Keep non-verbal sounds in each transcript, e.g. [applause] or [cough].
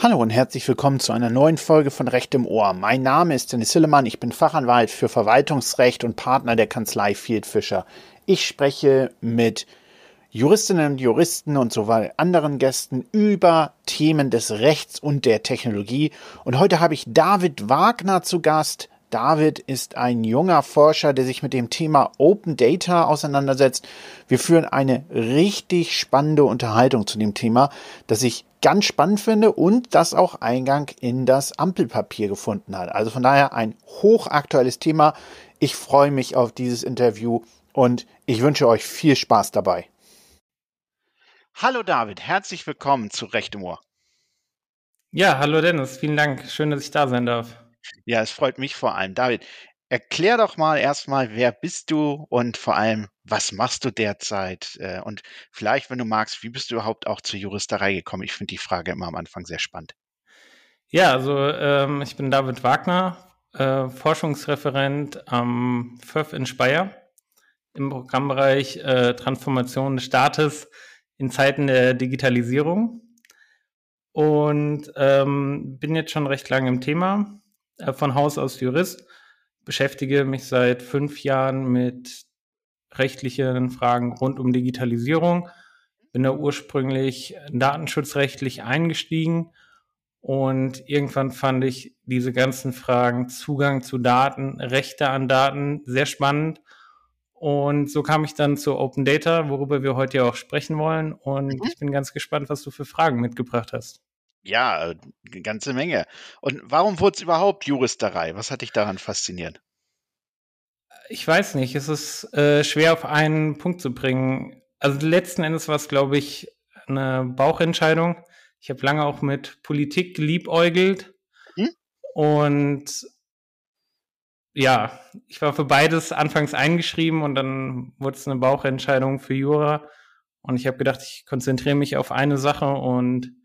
Hallo und herzlich willkommen zu einer neuen Folge von Recht im Ohr. Mein Name ist Dennis Hillemann, ich bin Fachanwalt für Verwaltungsrecht und Partner der Kanzlei Field Fischer. Ich spreche mit Juristinnen und Juristen und sowohl anderen Gästen über Themen des Rechts und der Technologie. Und heute habe ich David Wagner zu Gast. David ist ein junger Forscher, der sich mit dem Thema Open Data auseinandersetzt. Wir führen eine richtig spannende Unterhaltung zu dem Thema, das ich ganz spannend finde und das auch Eingang in das Ampelpapier gefunden hat. Also von daher ein hochaktuelles Thema. Ich freue mich auf dieses Interview und ich wünsche euch viel Spaß dabei. Hallo David, herzlich willkommen zu Recht im Ohr. Ja, hallo Dennis, vielen Dank. Schön, dass ich da sein darf. Ja, es freut mich vor allem. David, erklär doch mal erstmal, wer bist du und vor allem, was machst du derzeit? Äh, und vielleicht, wenn du magst, wie bist du überhaupt auch zur Juristerei gekommen? Ich finde die Frage immer am Anfang sehr spannend. Ja, also ähm, ich bin David Wagner, äh, Forschungsreferent am FÖF in Speyer im Programmbereich äh, Transformation des Staates in Zeiten der Digitalisierung und ähm, bin jetzt schon recht lange im Thema, äh, von Haus aus Jurist, beschäftige mich seit fünf Jahren mit rechtlichen Fragen rund um Digitalisierung, bin da ursprünglich datenschutzrechtlich eingestiegen und irgendwann fand ich diese ganzen Fragen Zugang zu Daten, Rechte an Daten sehr spannend. Und so kam ich dann zu Open Data, worüber wir heute ja auch sprechen wollen. Und mhm. ich bin ganz gespannt, was du für Fragen mitgebracht hast. Ja, eine äh, ganze Menge. Und warum wurde es überhaupt Juristerei? Was hat dich daran fasziniert? Ich weiß nicht, es ist äh, schwer auf einen Punkt zu bringen. Also letzten Endes war es, glaube ich, eine Bauchentscheidung. Ich habe lange auch mit Politik geliebäugelt hm? und ja, ich war für beides anfangs eingeschrieben und dann wurde es eine Bauchentscheidung für Jura und ich habe gedacht, ich konzentriere mich auf eine Sache und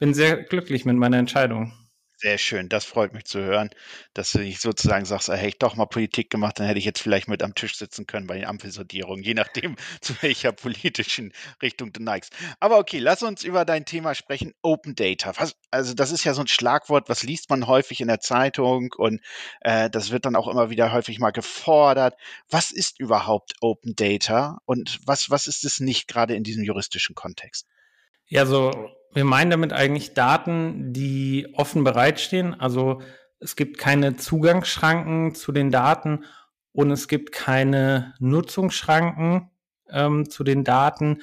bin sehr glücklich mit meiner Entscheidung. Sehr schön, das freut mich zu hören, dass du nicht sozusagen sagst, hätte ich doch mal Politik gemacht, dann hätte ich jetzt vielleicht mit am Tisch sitzen können bei den Ampelsondierungen, je nachdem, [laughs] zu welcher politischen Richtung du neigst. Aber okay, lass uns über dein Thema sprechen, Open Data. Was, also das ist ja so ein Schlagwort, was liest man häufig in der Zeitung und äh, das wird dann auch immer wieder häufig mal gefordert. Was ist überhaupt Open Data und was, was ist es nicht gerade in diesem juristischen Kontext? Ja, so wir meinen damit eigentlich Daten, die offen bereitstehen. Also es gibt keine Zugangsschranken zu den Daten und es gibt keine Nutzungsschranken ähm, zu den Daten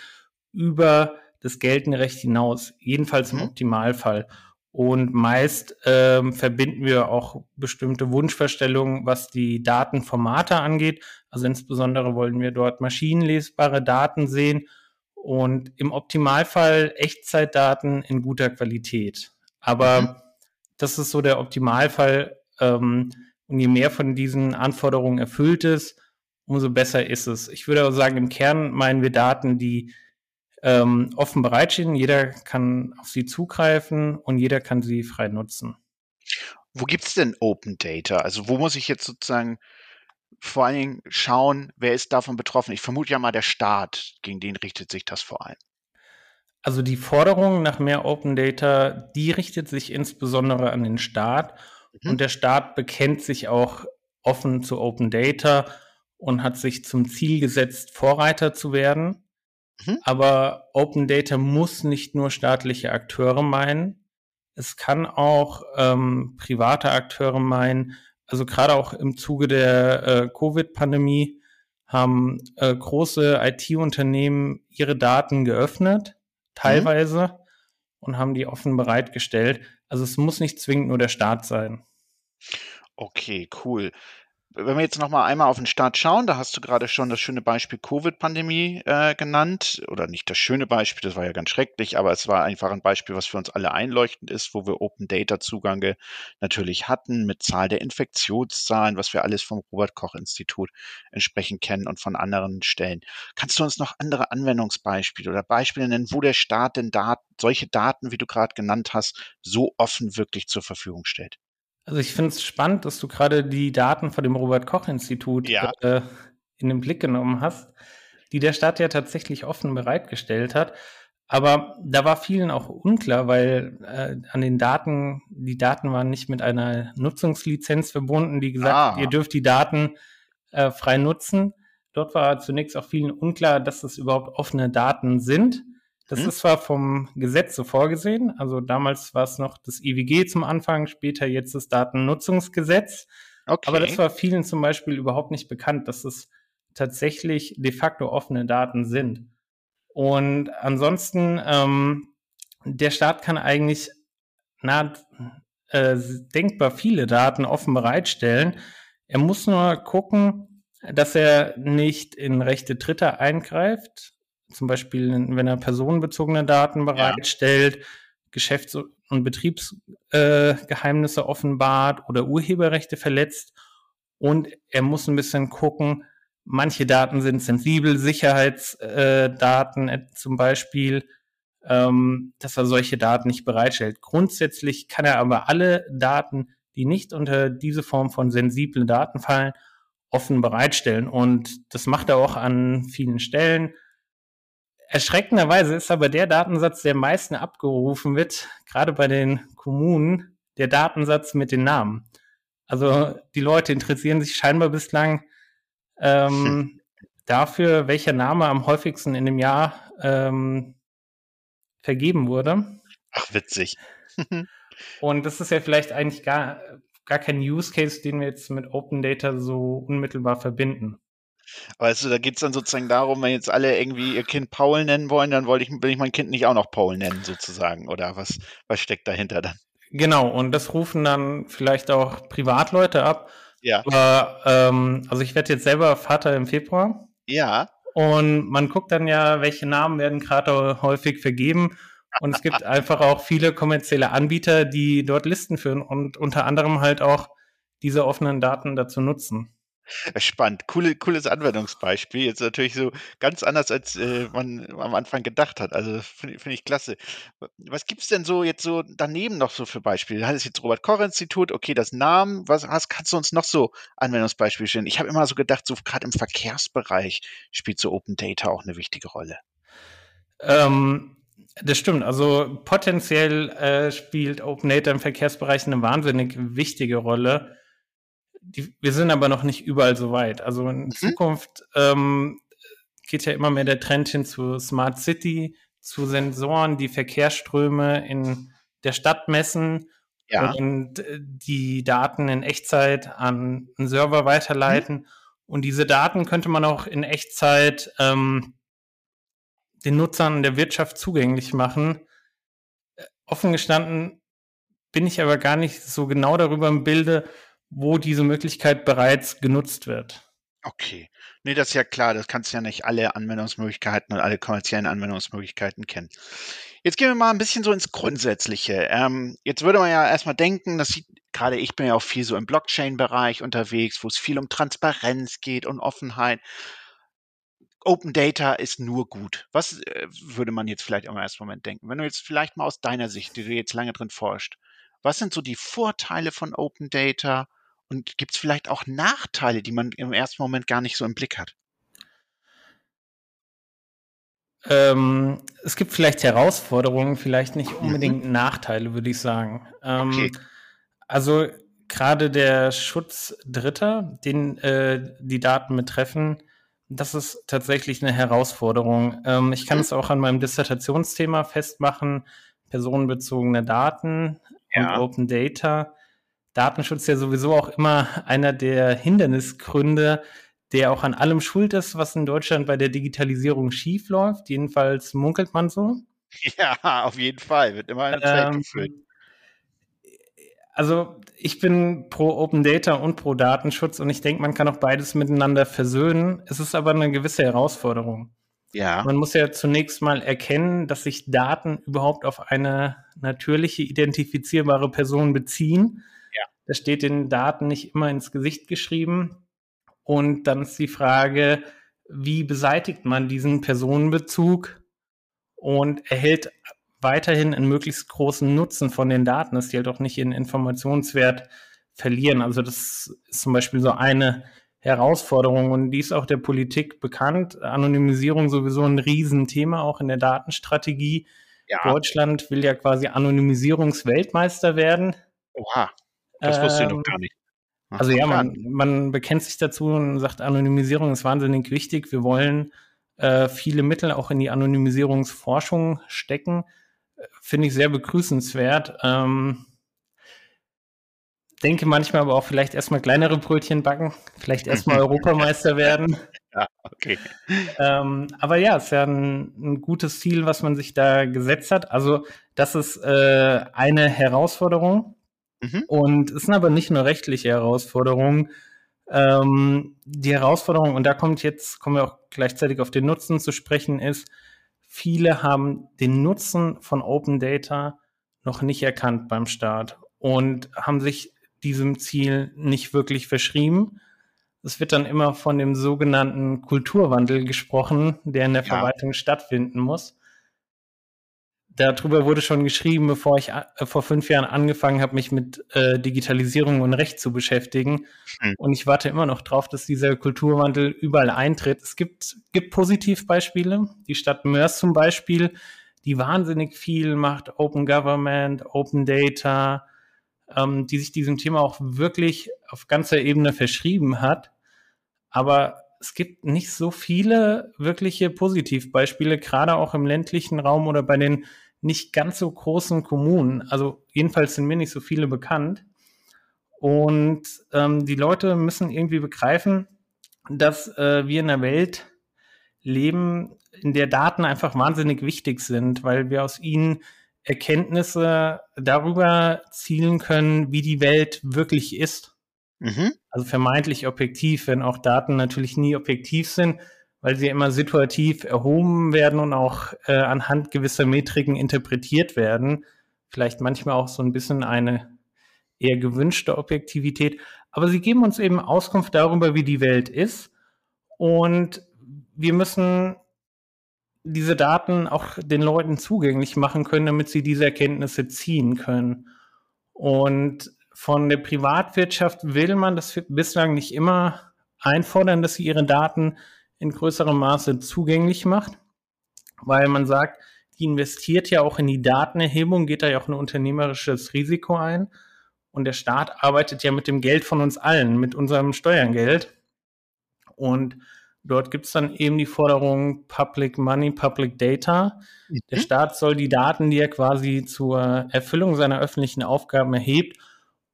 über das geltende Recht hinaus, jedenfalls im mhm. Optimalfall. Und meist ähm, verbinden wir auch bestimmte Wunschvorstellungen, was die Datenformate angeht. Also insbesondere wollen wir dort maschinenlesbare Daten sehen und im Optimalfall Echtzeitdaten in guter Qualität. Aber mhm. das ist so der Optimalfall. Ähm, und je mehr von diesen Anforderungen erfüllt ist, umso besser ist es. Ich würde auch sagen, im Kern meinen wir Daten, die ähm, offen bereitstehen. Jeder kann auf sie zugreifen und jeder kann sie frei nutzen. Wo gibt es denn Open Data? Also wo muss ich jetzt sozusagen vor allen Dingen schauen, wer ist davon betroffen. Ich vermute ja mal der Staat, gegen den richtet sich das vor allem. Also die Forderung nach mehr Open Data, die richtet sich insbesondere an den Staat. Mhm. Und der Staat bekennt sich auch offen zu Open Data und hat sich zum Ziel gesetzt, Vorreiter zu werden. Mhm. Aber Open Data muss nicht nur staatliche Akteure meinen. Es kann auch ähm, private Akteure meinen, also gerade auch im Zuge der äh, Covid-Pandemie haben äh, große IT-Unternehmen ihre Daten geöffnet, teilweise, mhm. und haben die offen bereitgestellt. Also es muss nicht zwingend nur der Staat sein. Okay, cool. Wenn wir jetzt noch mal einmal auf den Start schauen, da hast du gerade schon das schöne Beispiel Covid-Pandemie äh, genannt. Oder nicht das schöne Beispiel, das war ja ganz schrecklich, aber es war einfach ein Beispiel, was für uns alle einleuchtend ist, wo wir Open Data-Zugange natürlich hatten mit Zahl der Infektionszahlen, was wir alles vom Robert-Koch-Institut entsprechend kennen und von anderen Stellen. Kannst du uns noch andere Anwendungsbeispiele oder Beispiele nennen, wo der Staat denn Dat solche Daten, wie du gerade genannt hast, so offen wirklich zur Verfügung stellt? Also ich finde es spannend, dass du gerade die Daten von dem Robert-Koch-Institut Ja. äh, in den Blick genommen hast, die der Staat ja tatsächlich offen bereitgestellt hat. Aber da war vielen auch unklar, weil äh, an den Daten, die Daten waren nicht mit einer Nutzungslizenz verbunden, die gesagt hat, Ah. ihr dürft die Daten äh, frei nutzen. Dort war zunächst auch vielen unklar, dass es überhaupt offene Daten sind. Das Hm. ist zwar vom Gesetz so vorgesehen, also damals war es noch das IWG zum Anfang, später jetzt das Datennutzungsgesetz. Okay. Aber das war vielen zum Beispiel überhaupt nicht bekannt, dass es tatsächlich de facto offene Daten sind. Und ansonsten, ähm, der Staat kann eigentlich nah, äh, denkbar viele Daten offen bereitstellen. Er muss nur gucken, dass er nicht in Rechte Dritter eingreift. Zum Beispiel, wenn er personenbezogene Daten bereitstellt, Geschäfts- und Betriebsgeheimnisse äh, offenbart oder Urheberrechte verletzt. Und er muss ein bisschen gucken, manche Daten sind sensibel, Sicherheitsdaten äh, zum Beispiel, ähm, dass er solche Daten nicht bereitstellt. Grundsätzlich kann er aber alle Daten, die nicht unter diese Form von sensiblen Daten fallen, offen bereitstellen. Und das macht er auch an vielen Stellen. Erschreckenderweise ist aber der Datensatz, der am meisten abgerufen wird, gerade bei den Kommunen, der Datensatz mit den Namen. Also die Leute interessieren sich scheinbar bislang ähm, hm. dafür, welcher Name am häufigsten in dem Jahr ähm, vergeben wurde. Ach, witzig. [laughs] Und das ist ja vielleicht eigentlich gar, gar kein Use Case, den wir jetzt mit Open Data so unmittelbar verbinden. Weißt du, da geht es dann sozusagen darum, wenn jetzt alle irgendwie ihr Kind Paul nennen wollen, dann wollte ich, will ich mein Kind nicht auch noch Paul nennen, sozusagen. Oder was, was steckt dahinter dann? Genau, und das rufen dann vielleicht auch Privatleute ab. Ja. Aber, ähm, also ich werde jetzt selber Vater im Februar. Ja. Und man guckt dann ja, welche Namen werden gerade häufig vergeben. Und es gibt [laughs] einfach auch viele kommerzielle Anbieter, die dort Listen führen und unter anderem halt auch diese offenen Daten dazu nutzen. Spannend, Coole, cooles Anwendungsbeispiel. Jetzt natürlich so ganz anders, als äh, man am Anfang gedacht hat. Also finde find ich klasse. Was gibt es denn so jetzt so daneben noch so für Beispiele? Du hattest jetzt Robert Koch Institut, okay, das Namen. Was, was kannst du uns noch so Anwendungsbeispiele stellen? Ich habe immer so gedacht, so gerade im Verkehrsbereich spielt so Open Data auch eine wichtige Rolle. Ähm, das stimmt. Also potenziell äh, spielt Open Data im Verkehrsbereich eine wahnsinnig wichtige Rolle. Die, wir sind aber noch nicht überall so weit. Also in mhm. Zukunft ähm, geht ja immer mehr der Trend hin zu Smart City, zu Sensoren, die Verkehrsströme in der Stadt messen ja. und die Daten in Echtzeit an einen Server weiterleiten. Mhm. Und diese Daten könnte man auch in Echtzeit ähm, den Nutzern der Wirtschaft zugänglich machen. Offen gestanden bin ich aber gar nicht so genau darüber im Bilde, wo diese Möglichkeit bereits genutzt wird. Okay. Nee, das ist ja klar. Das kannst du ja nicht alle Anwendungsmöglichkeiten und alle kommerziellen Anwendungsmöglichkeiten kennen. Jetzt gehen wir mal ein bisschen so ins Grundsätzliche. Ähm, jetzt würde man ja erstmal denken, das sieht, gerade ich bin ja auch viel so im Blockchain-Bereich unterwegs, wo es viel um Transparenz geht und Offenheit. Open Data ist nur gut. Was äh, würde man jetzt vielleicht im ersten Moment denken? Wenn du jetzt vielleicht mal aus deiner Sicht, die du jetzt lange drin forscht, was sind so die Vorteile von Open Data und gibt es vielleicht auch Nachteile, die man im ersten Moment gar nicht so im Blick hat? Ähm, es gibt vielleicht Herausforderungen, vielleicht nicht unbedingt mhm. Nachteile, würde ich sagen. Ähm, okay. Also gerade der Schutz Dritter, den äh, die Daten betreffen, das ist tatsächlich eine Herausforderung. Ähm, ich kann mhm. es auch an meinem Dissertationsthema festmachen, personenbezogene Daten ja. und Open Data. Datenschutz ist ja sowieso auch immer einer der Hindernisgründe, der auch an allem schuld ist, was in Deutschland bei der Digitalisierung schief läuft. Jedenfalls munkelt man so. [laughs] Ja, auf jeden Fall. Wird immer ins Feld Ähm, geführt. Also ich bin pro Open Data und pro Datenschutz und ich denke, man kann auch beides miteinander versöhnen. Es ist aber eine gewisse Herausforderung. Ja. Man muss ja zunächst mal erkennen, dass sich Daten überhaupt auf eine natürliche, identifizierbare Person beziehen. Das steht den Daten nicht immer ins Gesicht geschrieben. Und dann ist die Frage, wie beseitigt man diesen Personenbezug und erhält weiterhin einen möglichst großen Nutzen von den Daten, dass die halt auch nicht ihren Informationswert verlieren. Also das ist zum Beispiel so eine Herausforderung und die ist auch der Politik bekannt. Anonymisierung sowieso ein Riesenthema, auch in der Datenstrategie. Ja. Deutschland will ja quasi Anonymisierungsweltmeister werden. Oha, das wusste ich noch ähm, gar nicht. Ach, also ja, man, man bekennt sich dazu und sagt, Anonymisierung ist wahnsinnig wichtig. Wir wollen äh, viele Mittel auch in die Anonymisierungsforschung stecken. Finde ich sehr begrüßenswert. Ähm, denke manchmal aber auch vielleicht erstmal kleinere Brötchen backen, vielleicht erstmal [laughs] Europameister werden. Ja, okay. Ähm, aber ja, es ist ja ein, ein, gutes Ziel, was man sich da gesetzt hat. Also das ist äh, eine Herausforderung. Mhm. Und es sind aber nicht nur rechtliche Herausforderungen. Ähm, die Herausforderung, und da kommt jetzt, kommen wir auch gleichzeitig auf den Nutzen zu sprechen, ist, viele haben den Nutzen von Open Data noch nicht erkannt beim Start und haben sich diesem Ziel nicht wirklich verschrieben. Es wird dann immer von dem sogenannten Kulturwandel gesprochen, der in der ja. Verwaltung stattfinden muss darüber wurde schon geschrieben, bevor ich äh, vor fünf Jahren angefangen habe, mich mit äh, Digitalisierung und Recht zu beschäftigen. Mhm. Und ich warte immer noch drauf, dass dieser Kulturwandel überall eintritt. Es gibt, gibt Positivbeispiele. Die Stadt Mörs zum Beispiel, die wahnsinnig viel macht, Open Government, Open Data, ähm, die sich diesem Thema auch wirklich auf ganzer Ebene verschrieben hat. Aber es gibt nicht so viele wirkliche Positivbeispiele, gerade auch im ländlichen Raum oder bei den nicht ganz so großen Kommunen. Also jedenfalls sind mir nicht so viele bekannt. Und ähm, die Leute müssen irgendwie begreifen, dass äh, wir in einer Welt leben, in der Daten einfach wahnsinnig wichtig sind, weil wir aus ihnen Erkenntnisse darüber zielen können, wie die Welt wirklich ist. Mhm. Also vermeintlich objektiv, wenn auch Daten natürlich nie objektiv sind, weil sie immer situativ erhoben werden und auch äh, anhand gewisser Metriken interpretiert werden. Vielleicht manchmal auch so ein bisschen eine eher gewünschte Objektivität. Aber sie geben uns eben Auskunft darüber, wie die Welt ist. Und wir müssen diese Daten auch den Leuten zugänglich machen können, damit sie diese Erkenntnisse ziehen können. Und von der Privatwirtschaft will man das bislang nicht immer einfordern, dass sie ihre Daten in größerem Maße zugänglich macht, weil man sagt, die investiert ja auch in die Datenerhebung, geht da ja auch ein unternehmerisches Risiko ein. Und der Staat arbeitet ja mit dem Geld von uns allen, mit unserem Steuergeld. Und dort gibt es dann eben die Forderung Public Money, Public Data. Mhm. Der Staat soll die Daten, die er quasi zur Erfüllung seiner öffentlichen Aufgaben erhebt,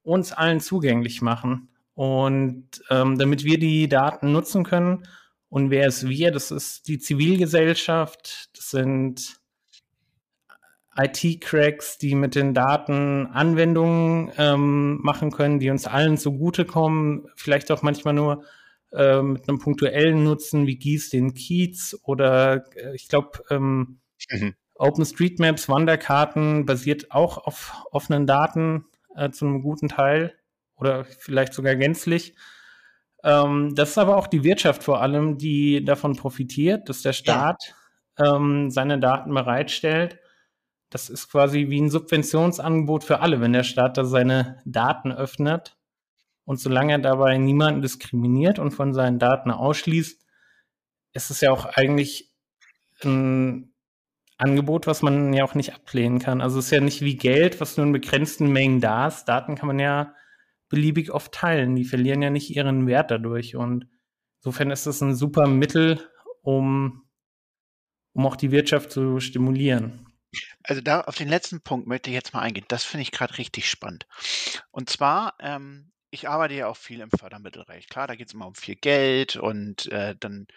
uns allen zugänglich machen. Und ähm, damit wir die Daten nutzen können, und wer ist wir? Das ist die Zivilgesellschaft, das sind IT-Cracks, die mit den Daten Anwendungen ähm, machen können, die uns allen zugutekommen, vielleicht auch manchmal nur äh, mit einem punktuellen Nutzen wie Gieß den Kiez oder äh, ich glaube ähm, mhm. OpenStreetMaps, Wanderkarten basiert auch auf offenen Daten äh, zu einem guten Teil oder vielleicht sogar gänzlich. Ähm, das ist aber auch die Wirtschaft vor allem, die davon profitiert, dass der Staat ja. ähm, seine Daten bereitstellt. Das ist quasi wie ein Subventionsangebot für alle, wenn der Staat da seine Daten öffnet. Und solange er dabei niemanden diskriminiert und von seinen Daten ausschließt, ist es ja auch eigentlich ein Angebot, was man ja auch nicht ablehnen kann. Also es ist ja nicht wie Geld, was nur in begrenzten Mengen da ist. Daten kann man ja beliebig oft teilen. Die verlieren ja nicht ihren Wert dadurch. Und insofern ist es ein super Mittel, um, um auch die Wirtschaft zu stimulieren. Also da auf den letzten Punkt möchte ich jetzt mal eingehen. Das finde ich gerade richtig spannend. Und zwar, ähm, ich arbeite ja auch viel im Fördermittelrecht. Klar, da geht es immer um viel Geld und äh, dann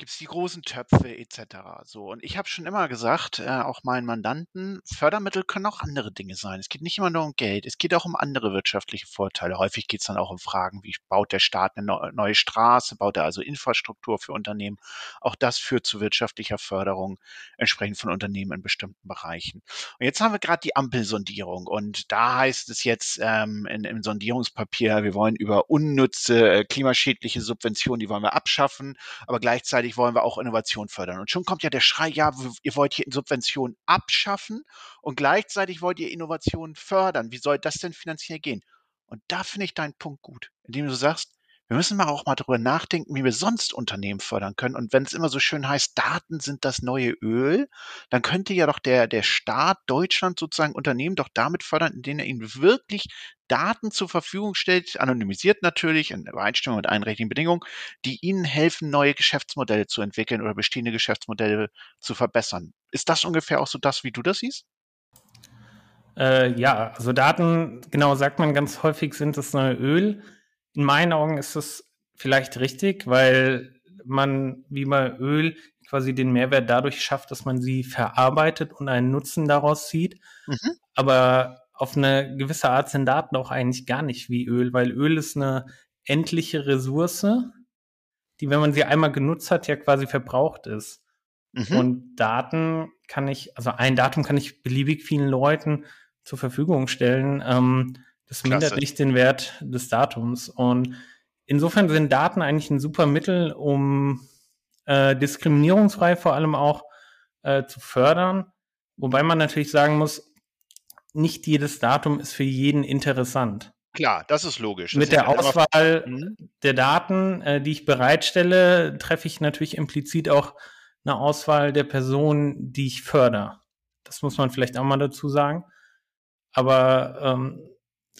gibt es die großen Töpfe etc. So, und ich habe schon immer gesagt, äh, auch meinen Mandanten, Fördermittel können auch andere Dinge sein. Es geht nicht immer nur um Geld, es geht auch um andere wirtschaftliche Vorteile. Häufig geht es dann auch um Fragen, wie baut der Staat eine neue Straße, baut er also Infrastruktur für Unternehmen. Auch das führt zu wirtschaftlicher Förderung entsprechend von Unternehmen in bestimmten Bereichen. Und jetzt haben wir gerade die Ampelsondierung und da heißt es jetzt ähm, in, im Sondierungspapier, wir wollen über unnütze, äh, klimaschädliche Subventionen, die wollen wir abschaffen, aber gleichzeitig gleichzeitig wollen wir auch Innovation fördern. Und schon kommt ja der Schrei, ja, ihr wollt hier Subventionen abschaffen und gleichzeitig wollt ihr Innovation fördern. Wie soll das denn finanziell gehen? Und da finde ich deinen Punkt gut, indem du sagst, wir müssen mal auch mal darüber nachdenken, wie wir sonst Unternehmen fördern können. Und wenn es immer so schön heißt, Daten sind das neue Öl, dann könnte ja doch der, der Staat Deutschland sozusagen Unternehmen doch damit fördern, indem er ihnen wirklich Daten zur Verfügung stellt, anonymisiert natürlich, in Übereinstimmung mit allen rechtlichen Bedingungen, die ihnen helfen, neue Geschäftsmodelle zu entwickeln oder bestehende Geschäftsmodelle zu verbessern. Ist das ungefähr auch so das, wie du das siehst? Äh, ja, also Daten, genau sagt man ganz häufig, sind das neue Öl in meinen Augen ist es vielleicht richtig, weil man wie bei Öl quasi den Mehrwert dadurch schafft, dass man sie verarbeitet und einen Nutzen daraus zieht. Mhm. Aber auf eine gewisse Art sind Daten auch eigentlich gar nicht wie Öl, weil Öl ist eine endliche Ressource, die, wenn man sie einmal genutzt hat, ja quasi verbraucht ist. Mhm. Und Daten kann ich, also ein Datum kann ich beliebig vielen Leuten zur Verfügung stellen. Ähm, das Klasse. mindert nicht den Wert des Datums. Und insofern sind Daten eigentlich ein super Mittel, um äh, diskriminierungsfrei vor allem auch äh, zu fördern. Wobei man natürlich sagen muss, nicht jedes Datum ist für jeden interessant. Klar, das ist logisch. Mit der Auswahl mhm. der Daten, äh, die ich bereitstelle, treffe ich natürlich implizit auch eine Auswahl der Personen, die ich fördere. Das muss man vielleicht auch mal dazu sagen. Aber ähm,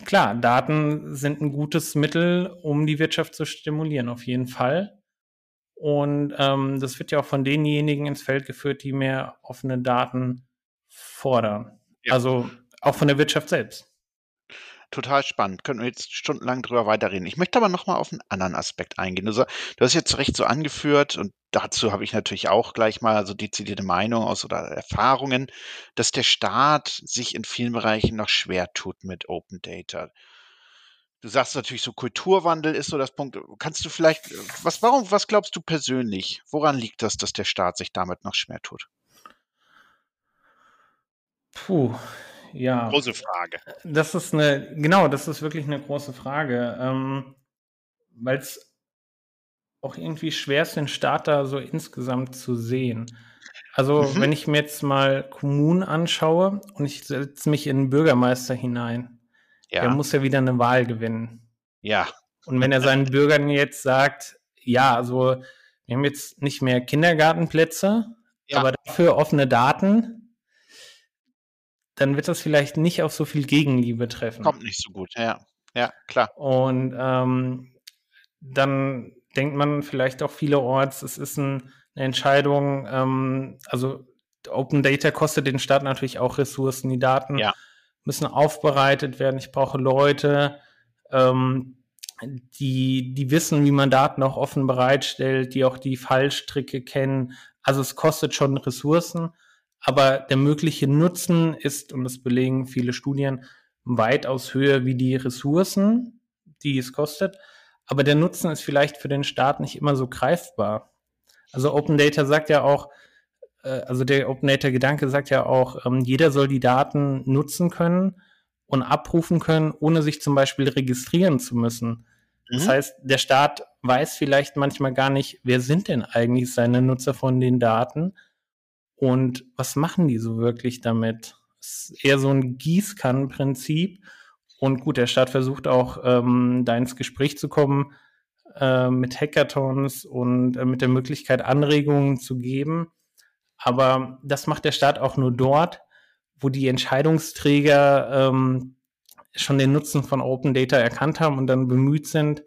klar, Daten sind ein gutes Mittel, um die Wirtschaft zu stimulieren, auf jeden Fall. Und ähm, das wird ja auch von denjenigen ins Feld geführt, die mehr offene Daten fordern. Ja. Also auch von der Wirtschaft selbst. Total spannend. Können wir jetzt stundenlang drüber weiterreden. Ich möchte aber nochmal auf einen anderen Aspekt eingehen. Du, du hast jetzt recht so angeführt und dazu habe ich natürlich auch gleich mal so dezidierte Meinung aus oder Erfahrungen, dass der Staat sich in vielen Bereichen noch schwer tut mit Open Data. Du sagst natürlich so Kulturwandel ist so das Punkt. Kannst du vielleicht, was, warum, was glaubst du persönlich? Woran liegt das, dass der Staat sich damit noch schwer tut? Puh, ja. Große Frage. Das ist eine, genau, das ist wirklich eine große Frage, ähm, weil es auch irgendwie schwer ist, den Staat da so insgesamt zu sehen. Also, mhm. wenn ich mir jetzt mal Kommunen anschaue und ich setze mich in einen Bürgermeister hinein, ja. der muss ja wieder eine Wahl gewinnen. Ja. Und wenn er seinen Bürgern jetzt sagt, ja, also wir haben jetzt nicht mehr Kindergartenplätze, ja. aber dafür offene Daten, dann wird das vielleicht nicht auf so viel Gegenliebe treffen. Kommt nicht so gut, ja. Ja, klar. Und ähm, dann denkt man vielleicht auch vielerorts, es ist ein, eine Entscheidung, ähm, also Open Data kostet den Staat natürlich auch Ressourcen. Die Daten ja. müssen aufbereitet werden. Ich brauche Leute, ähm, die, die wissen, wie man Daten auch offen bereitstellt, die auch die Fallstricke kennen. Also es kostet schon Ressourcen. Aber der mögliche Nutzen ist, und das belegen viele Studien, weitaus höher wie die Ressourcen, die es kostet. Aber der Nutzen ist vielleicht für den Staat nicht immer so greifbar. Also Open Data sagt ja auch, äh, also der Open Data Gedanke sagt ja auch, ähm, jeder soll die Daten nutzen können und abrufen können, ohne sich zum Beispiel registrieren zu müssen. Das mhm. heißt, der Staat weiß vielleicht manchmal gar nicht, wer sind denn eigentlich seine Nutzer von den Daten und was machen die so wirklich damit? Es ist eher so ein Gießkannenprinzip. Und gut, der Staat versucht auch, ähm, da ins Gespräch zu kommen äh, mit Hackathons und äh, mit der Möglichkeit, Anregungen zu geben. Aber das macht der Staat auch nur dort, wo die Entscheidungsträger ähm, schon den Nutzen von Open Data erkannt haben und dann bemüht sind,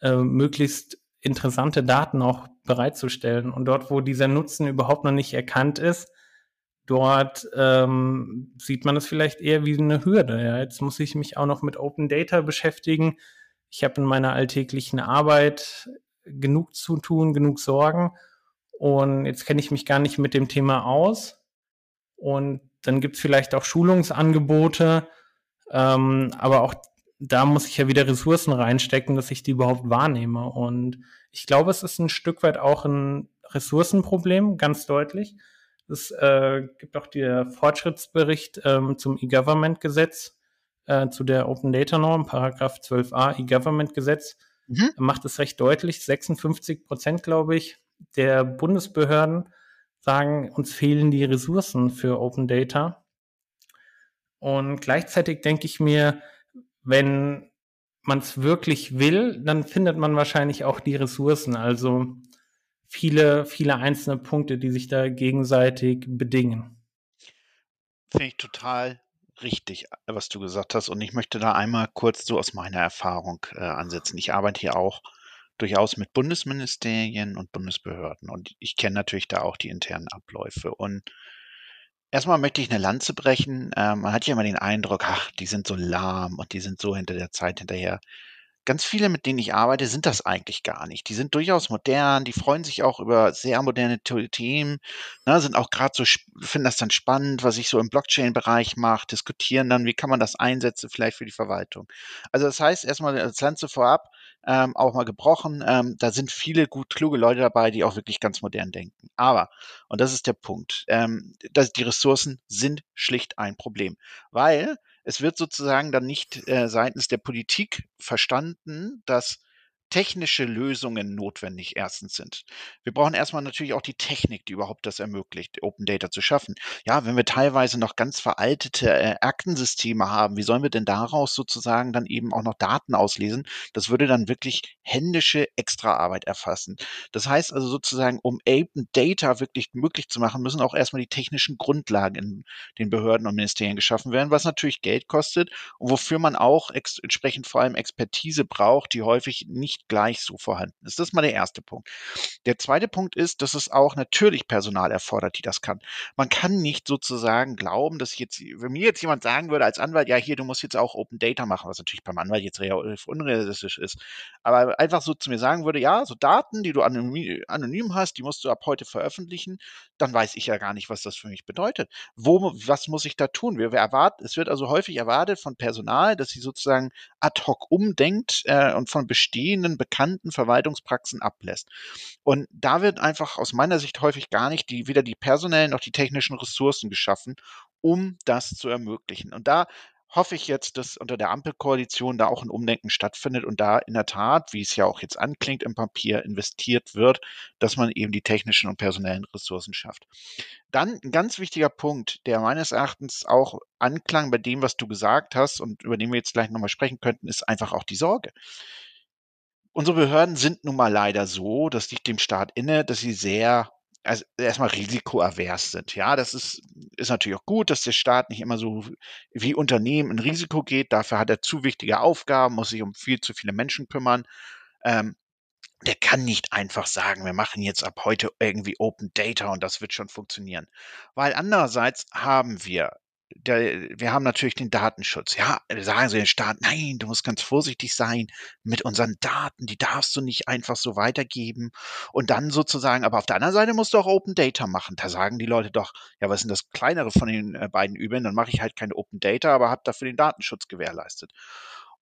äh, möglichst interessante Daten auch bereitzustellen. Und dort, wo dieser Nutzen überhaupt noch nicht erkannt ist, dort ähm, sieht man es vielleicht eher wie eine Hürde. Ja, jetzt muss ich mich auch noch mit Open Data beschäftigen. Ich habe in meiner alltäglichen Arbeit genug zu tun, genug Sorgen. Und jetzt kenne ich mich gar nicht mit dem Thema aus. Und dann gibt es vielleicht auch Schulungsangebote, ähm, aber auch da muss ich ja wieder Ressourcen reinstecken, dass ich die überhaupt wahrnehme. Und ich glaube, es ist ein Stück weit auch ein Ressourcenproblem, ganz deutlich. Es äh, gibt auch der Fortschrittsbericht ähm, zum E-Government-Gesetz, äh, zu der Open Data Norm, Paragraph 12a E-Government-Gesetz, mhm. macht es recht deutlich. 56 Prozent, glaube ich, der Bundesbehörden sagen, uns fehlen die Ressourcen für Open Data. Und gleichzeitig denke ich mir, wenn man es wirklich will, dann findet man wahrscheinlich auch die Ressourcen. Also viele, viele einzelne Punkte, die sich da gegenseitig bedingen. Finde ich total richtig, was du gesagt hast. Und ich möchte da einmal kurz so aus meiner Erfahrung äh, ansetzen. Ich arbeite hier auch durchaus mit Bundesministerien und Bundesbehörden und ich kenne natürlich da auch die internen Abläufe. Und Erstmal möchte ich eine Lanze brechen. Ähm, man hat ja immer den Eindruck, ach, die sind so lahm und die sind so hinter der Zeit hinterher. Ganz viele, mit denen ich arbeite, sind das eigentlich gar nicht. Die sind durchaus modern, die freuen sich auch über sehr moderne Themen, ne, sind auch gerade so, finden das dann spannend, was ich so im Blockchain-Bereich mache, diskutieren dann, wie kann man das einsetzen, vielleicht für die Verwaltung. Also das heißt, erstmal als Lanze vorab, ähm, auch mal gebrochen. Ähm, da sind viele gut kluge Leute dabei, die auch wirklich ganz modern denken. Aber, und das ist der Punkt, ähm, dass die Ressourcen sind schlicht ein Problem, weil es wird sozusagen dann nicht äh, seitens der Politik verstanden, dass technische Lösungen notwendig erstens sind. Wir brauchen erstmal natürlich auch die Technik, die überhaupt das ermöglicht, Open Data zu schaffen. Ja, wenn wir teilweise noch ganz veraltete äh, Aktensysteme haben, wie sollen wir denn daraus sozusagen dann eben auch noch Daten auslesen? Das würde dann wirklich händische Extraarbeit erfassen. Das heißt also sozusagen, um Open Data wirklich möglich zu machen, müssen auch erstmal die technischen Grundlagen in den Behörden und Ministerien geschaffen werden, was natürlich Geld kostet und wofür man auch entsprechend vor allem Expertise braucht, die häufig nicht gleich so vorhanden ist. Das ist mal der erste Punkt. Der zweite Punkt ist, dass es auch natürlich Personal erfordert, die das kann. Man kann nicht sozusagen glauben, dass jetzt, wenn mir jetzt jemand sagen würde als Anwalt, ja hier, du musst jetzt auch Open Data machen, was natürlich beim Anwalt jetzt relativ unrealistisch ist, aber einfach so zu mir sagen würde, ja, so Daten, die du anonym, anonym hast, die musst du ab heute veröffentlichen, dann weiß ich ja gar nicht, was das für mich bedeutet. Wo, was muss ich da tun? Wir, wir erwarten, es wird also häufig erwartet von Personal, dass sie sozusagen ad hoc umdenkt äh, und von bestehenden bekannten Verwaltungspraxen ablässt. Und da wird einfach aus meiner Sicht häufig gar nicht die, weder die personellen noch die technischen Ressourcen geschaffen, um das zu ermöglichen. Und da hoffe ich jetzt, dass unter der Ampelkoalition da auch ein Umdenken stattfindet und da in der Tat, wie es ja auch jetzt anklingt im Papier, investiert wird, dass man eben die technischen und personellen Ressourcen schafft. Dann ein ganz wichtiger Punkt, der meines Erachtens auch anklang bei dem, was du gesagt hast und über den wir jetzt gleich nochmal sprechen könnten, ist einfach auch die Sorge. Unsere Behörden sind nun mal leider so, das liegt dem Staat inne, dass sie sehr also erstmal risikoavers sind. Ja, das ist, ist natürlich auch gut, dass der Staat nicht immer so wie Unternehmen in Risiko geht. Dafür hat er zu wichtige Aufgaben, muss sich um viel zu viele Menschen kümmern. Ähm, der kann nicht einfach sagen, wir machen jetzt ab heute irgendwie Open Data und das wird schon funktionieren. Weil andererseits haben wir der, wir haben natürlich den Datenschutz. Ja, sagen sie den Staat, nein, du musst ganz vorsichtig sein mit unseren Daten, die darfst du nicht einfach so weitergeben. Und dann sozusagen, aber auf der anderen Seite musst du auch Open Data machen. Da sagen die Leute doch, ja, was ist denn das kleinere von den äh, beiden Übeln? Dann mache ich halt keine Open Data, aber habe dafür den Datenschutz gewährleistet.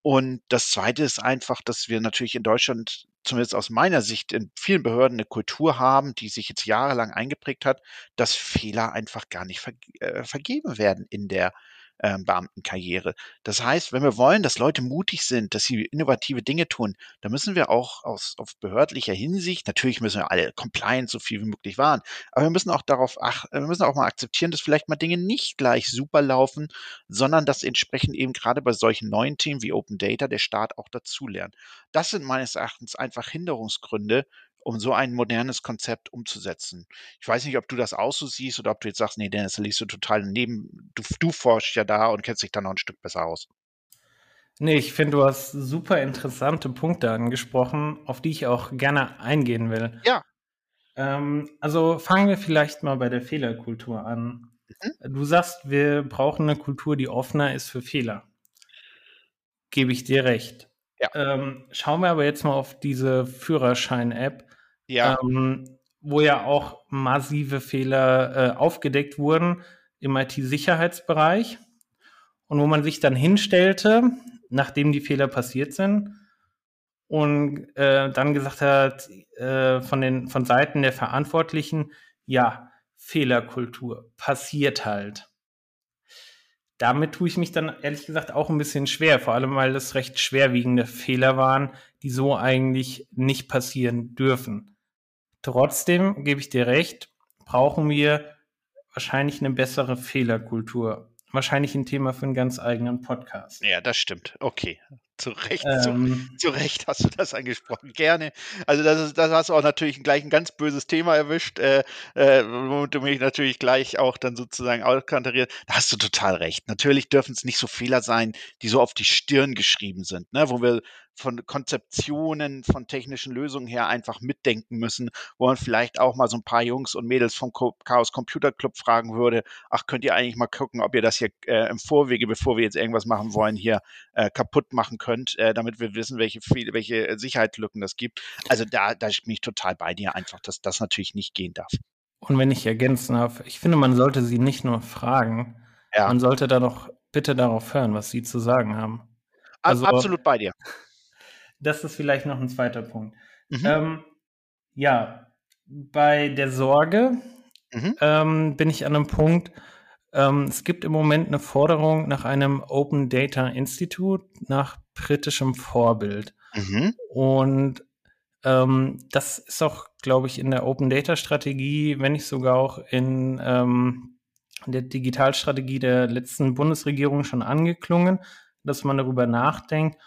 Und das Zweite ist einfach, dass wir natürlich in Deutschland, zumindest aus meiner Sicht, in vielen Behörden eine Kultur haben, die sich jetzt jahrelang eingeprägt hat, dass Fehler einfach gar nicht ver äh, vergeben werden in der äh, Beamtenkarriere. Das heißt, wenn wir wollen, dass Leute mutig sind, dass sie innovative Dinge tun, dann müssen wir auch aus auf behördlicher Hinsicht, natürlich müssen wir alle compliant so viel wie möglich wahren, aber wir müssen auch darauf ach, wir müssen auch mal akzeptieren, dass vielleicht mal Dinge nicht gleich super laufen, sondern dass entsprechend eben gerade bei solchen neuen Themen wie Open Data der Staat auch dazulernt. Das sind meines Erachtens einfach Hinderungsgründe um so ein modernes Konzept umzusetzen. Ich weiß nicht, ob du das auch so siehst oder ob du jetzt sagst, nee, Dennis, da liest du total daneben. Du, du forschst ja da und kennst dich da noch ein Stück besser aus. Nee, ich finde, du hast super interessante Punkte angesprochen, auf die ich auch gerne eingehen will. Ja. Ähm, also fangen wir vielleicht mal bei der Fehlerkultur an. Mhm. Du sagst, wir brauchen eine Kultur, die offener ist für Fehler. Gebe ich dir recht. Ja. Ähm, schauen wir aber jetzt mal auf diese Führerschein-App. Ja. Ähm, wo ja auch massive Fehler äh, aufgedeckt wurden im IT-Sicherheitsbereich und wo man sich dann hinstellte, nachdem die Fehler passiert sind und äh, dann gesagt hat äh, von den von Seiten der Verantwortlichen, ja, Fehlerkultur passiert halt. Damit tue ich mich dann ehrlich gesagt auch ein bisschen schwer, vor allem weil das recht schwerwiegende Fehler waren, die so eigentlich nicht passieren dürfen. Trotzdem gebe ich dir recht, brauchen wir wahrscheinlich eine bessere Fehlerkultur. Wahrscheinlich ein Thema für einen ganz eigenen Podcast. Ja, das stimmt. Okay. Zu Recht, ähm, zu, zu, Recht hast du das angesprochen. Gerne. Also das ist, das hast du auch natürlich gleich ein ganz böses Thema erwischt, äh, äh, womit du mich natürlich gleich auch dann sozusagen auskanteriert. Da hast du total recht. Natürlich dürfen es nicht so Fehler sein, die so auf die Stirn geschrieben sind, ne? wo wir von Konzeptionen, von technischen Lösungen her einfach mitdenken müssen, wo man vielleicht auch mal so ein paar Jungs und Mädels vom Chaos Computer Club fragen würde, ach, könnt ihr eigentlich mal gucken, ob ihr das hier äh, im Vorwege, bevor wir jetzt irgendwas machen wollen, hier äh, kaputt machen könnt, äh, damit wir wissen, welche, welche Sicherheitslücken das gibt. Also da, da bin ich total bei dir einfach, dass das natürlich nicht gehen darf. Und wenn ich ergänzen darf, ich finde, man sollte sie nicht nur fragen, ja. man sollte da noch bitte darauf hören, was sie zu sagen haben. Also, Absolut bei dir das ist vielleicht noch ein zweiter Punkt. Mhm. Ähm, ja, bei der Sorge mhm. ähm, bin ich an einem Punkt, ähm, es gibt im Moment eine Forderung nach einem Open Data Institute nach britischem Vorbild. Mhm. Und ähm, das ist auch, glaube ich, in der Open Data Strategie, wenn nicht sogar auch in ähm, der Digitalstrategie der letzten Bundesregierung schon angeklungen, dass man darüber nachdenkt,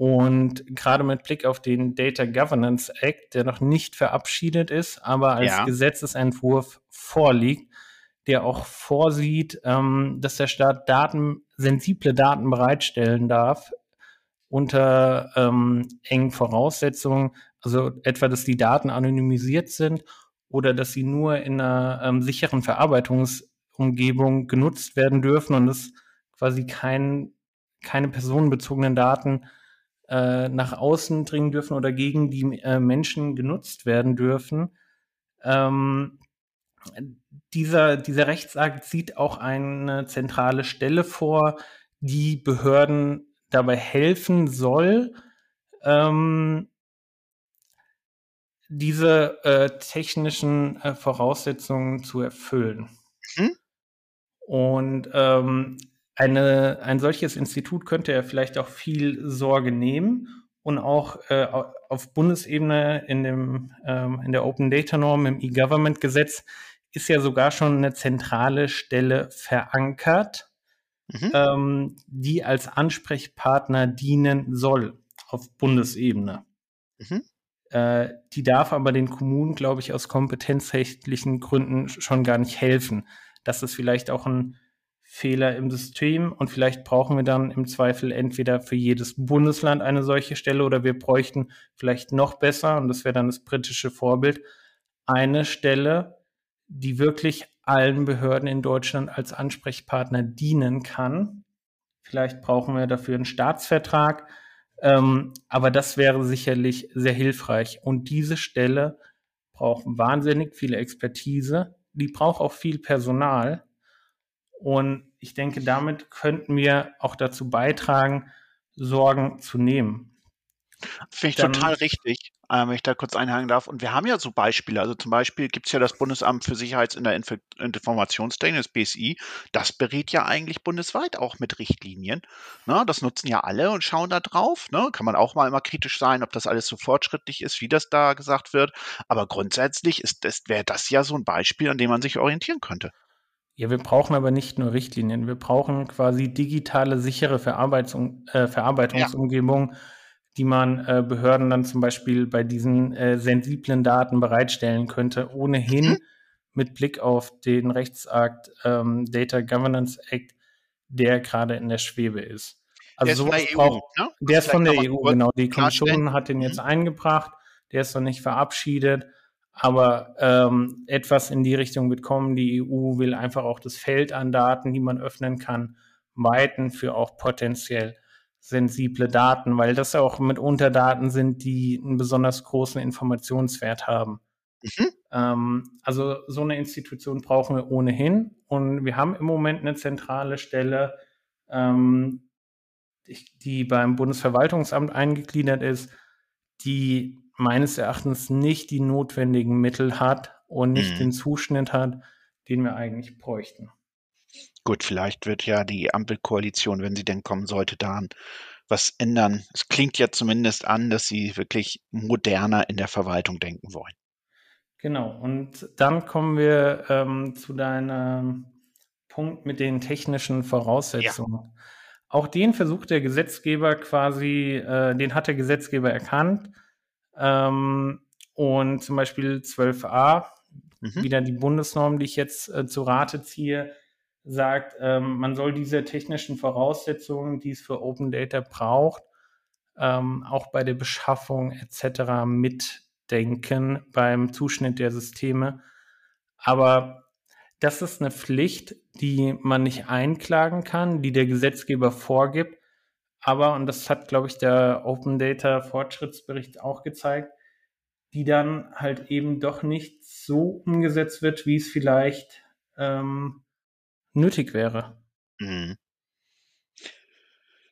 und gerade mit Blick auf den Data Governance Act, der noch nicht verabschiedet ist, aber als ja. Gesetzesentwurf vorliegt, der auch vorsieht, ähm, dass der Staat Daten, sensible Daten bereitstellen darf unter ähm, engen Voraussetzungen, also etwa, dass die Daten anonymisiert sind oder dass sie nur in einer ähm, sicheren Verarbeitungsumgebung genutzt werden dürfen und es quasi kein, keine personenbezogenen Daten äh, nach außen dringen dürfen oder gegen die äh, Menschen genutzt werden dürfen. Ähm, dieser, dieser Rechtsakt sieht auch eine zentrale Stelle vor, die Behörden dabei helfen soll, ähm, diese äh, technischen äh, Voraussetzungen zu erfüllen. Mhm. Und ähm, eine, ein solches Institut könnte ja vielleicht auch viel Sorge nehmen und auch äh, auf Bundesebene in, dem, ähm, in der Open Data Norm im E-Government Gesetz ist ja sogar schon eine zentrale Stelle verankert, mhm. ähm, die als Ansprechpartner dienen soll auf Bundesebene. Mhm. Äh, die darf aber den Kommunen, glaube ich, aus kompetenzrechtlichen Gründen schon gar nicht helfen. Das ist vielleicht auch ein Fehler im System und vielleicht brauchen wir dann im Zweifel entweder für jedes Bundesland eine solche Stelle oder wir bräuchten vielleicht noch besser, und das wäre dann das britische Vorbild, eine Stelle, die wirklich allen Behörden in Deutschland als Ansprechpartner dienen kann. Vielleicht brauchen wir dafür einen Staatsvertrag, ähm, aber das wäre sicherlich sehr hilfreich. Und diese Stelle braucht wahnsinnig viel Expertise, die braucht auch viel Personal und ich denke, damit könnten wir auch dazu beitragen, Sorgen zu nehmen. Finde ich Dann, total richtig, äh, wenn ich da kurz einhaken darf. Und wir haben ja so Beispiele. Also zum Beispiel gibt es ja das Bundesamt für Sicherheits- in der Inf Informationstechnik, das BSI. Das berät ja eigentlich bundesweit auch mit Richtlinien. Ne? Das nutzen ja alle und schauen da drauf. Ne? Kann man auch mal immer kritisch sein, ob das alles so fortschrittlich ist, wie das da gesagt wird. Aber grundsätzlich ist, ist, wäre das ja so ein Beispiel, an dem man sich orientieren könnte. Ja, wir brauchen aber nicht nur Richtlinien, wir brauchen quasi digitale, sichere Verarbeitung, äh, Verarbeitungsumgebung, ja. die man äh, Behörden dann zum Beispiel bei diesen äh, sensiblen Daten bereitstellen könnte, ohnehin mhm. mit Blick auf den Rechtsakt ähm, Data Governance Act, der gerade in der Schwebe ist. Also der ist, von der, EU, ne? der ist von der EU, genau. Die Kommission hat den jetzt mhm. eingebracht, der ist noch nicht verabschiedet. Aber ähm, etwas in die Richtung wird kommen. Die EU will einfach auch das Feld an Daten, die man öffnen kann, weiten für auch potenziell sensible Daten, weil das auch mitunter Daten sind, die einen besonders großen Informationswert haben. Mhm. Ähm, also so eine Institution brauchen wir ohnehin. Und wir haben im Moment eine zentrale Stelle, ähm, die beim Bundesverwaltungsamt eingegliedert ist, die meines Erachtens nicht die notwendigen Mittel hat und nicht mhm. den Zuschnitt hat, den wir eigentlich bräuchten. Gut, vielleicht wird ja die Ampelkoalition, wenn sie denn kommen sollte, daran was ändern. Es klingt ja zumindest an, dass sie wirklich moderner in der Verwaltung denken wollen. Genau, und dann kommen wir ähm, zu deinem Punkt mit den technischen Voraussetzungen. Ja. Auch den versucht der Gesetzgeber quasi, äh, den hat der Gesetzgeber erkannt. Ähm, und zum Beispiel 12a, mhm. wieder die Bundesnorm, die ich jetzt äh, zu Rate ziehe, sagt, ähm, man soll diese technischen Voraussetzungen, die es für Open Data braucht, ähm, auch bei der Beschaffung etc. mitdenken beim Zuschnitt der Systeme. Aber das ist eine Pflicht, die man nicht einklagen kann, die der Gesetzgeber vorgibt. Aber, und das hat, glaube ich, der Open Data Fortschrittsbericht auch gezeigt, die dann halt eben doch nicht so umgesetzt wird, wie es vielleicht ähm, nötig wäre. Mhm.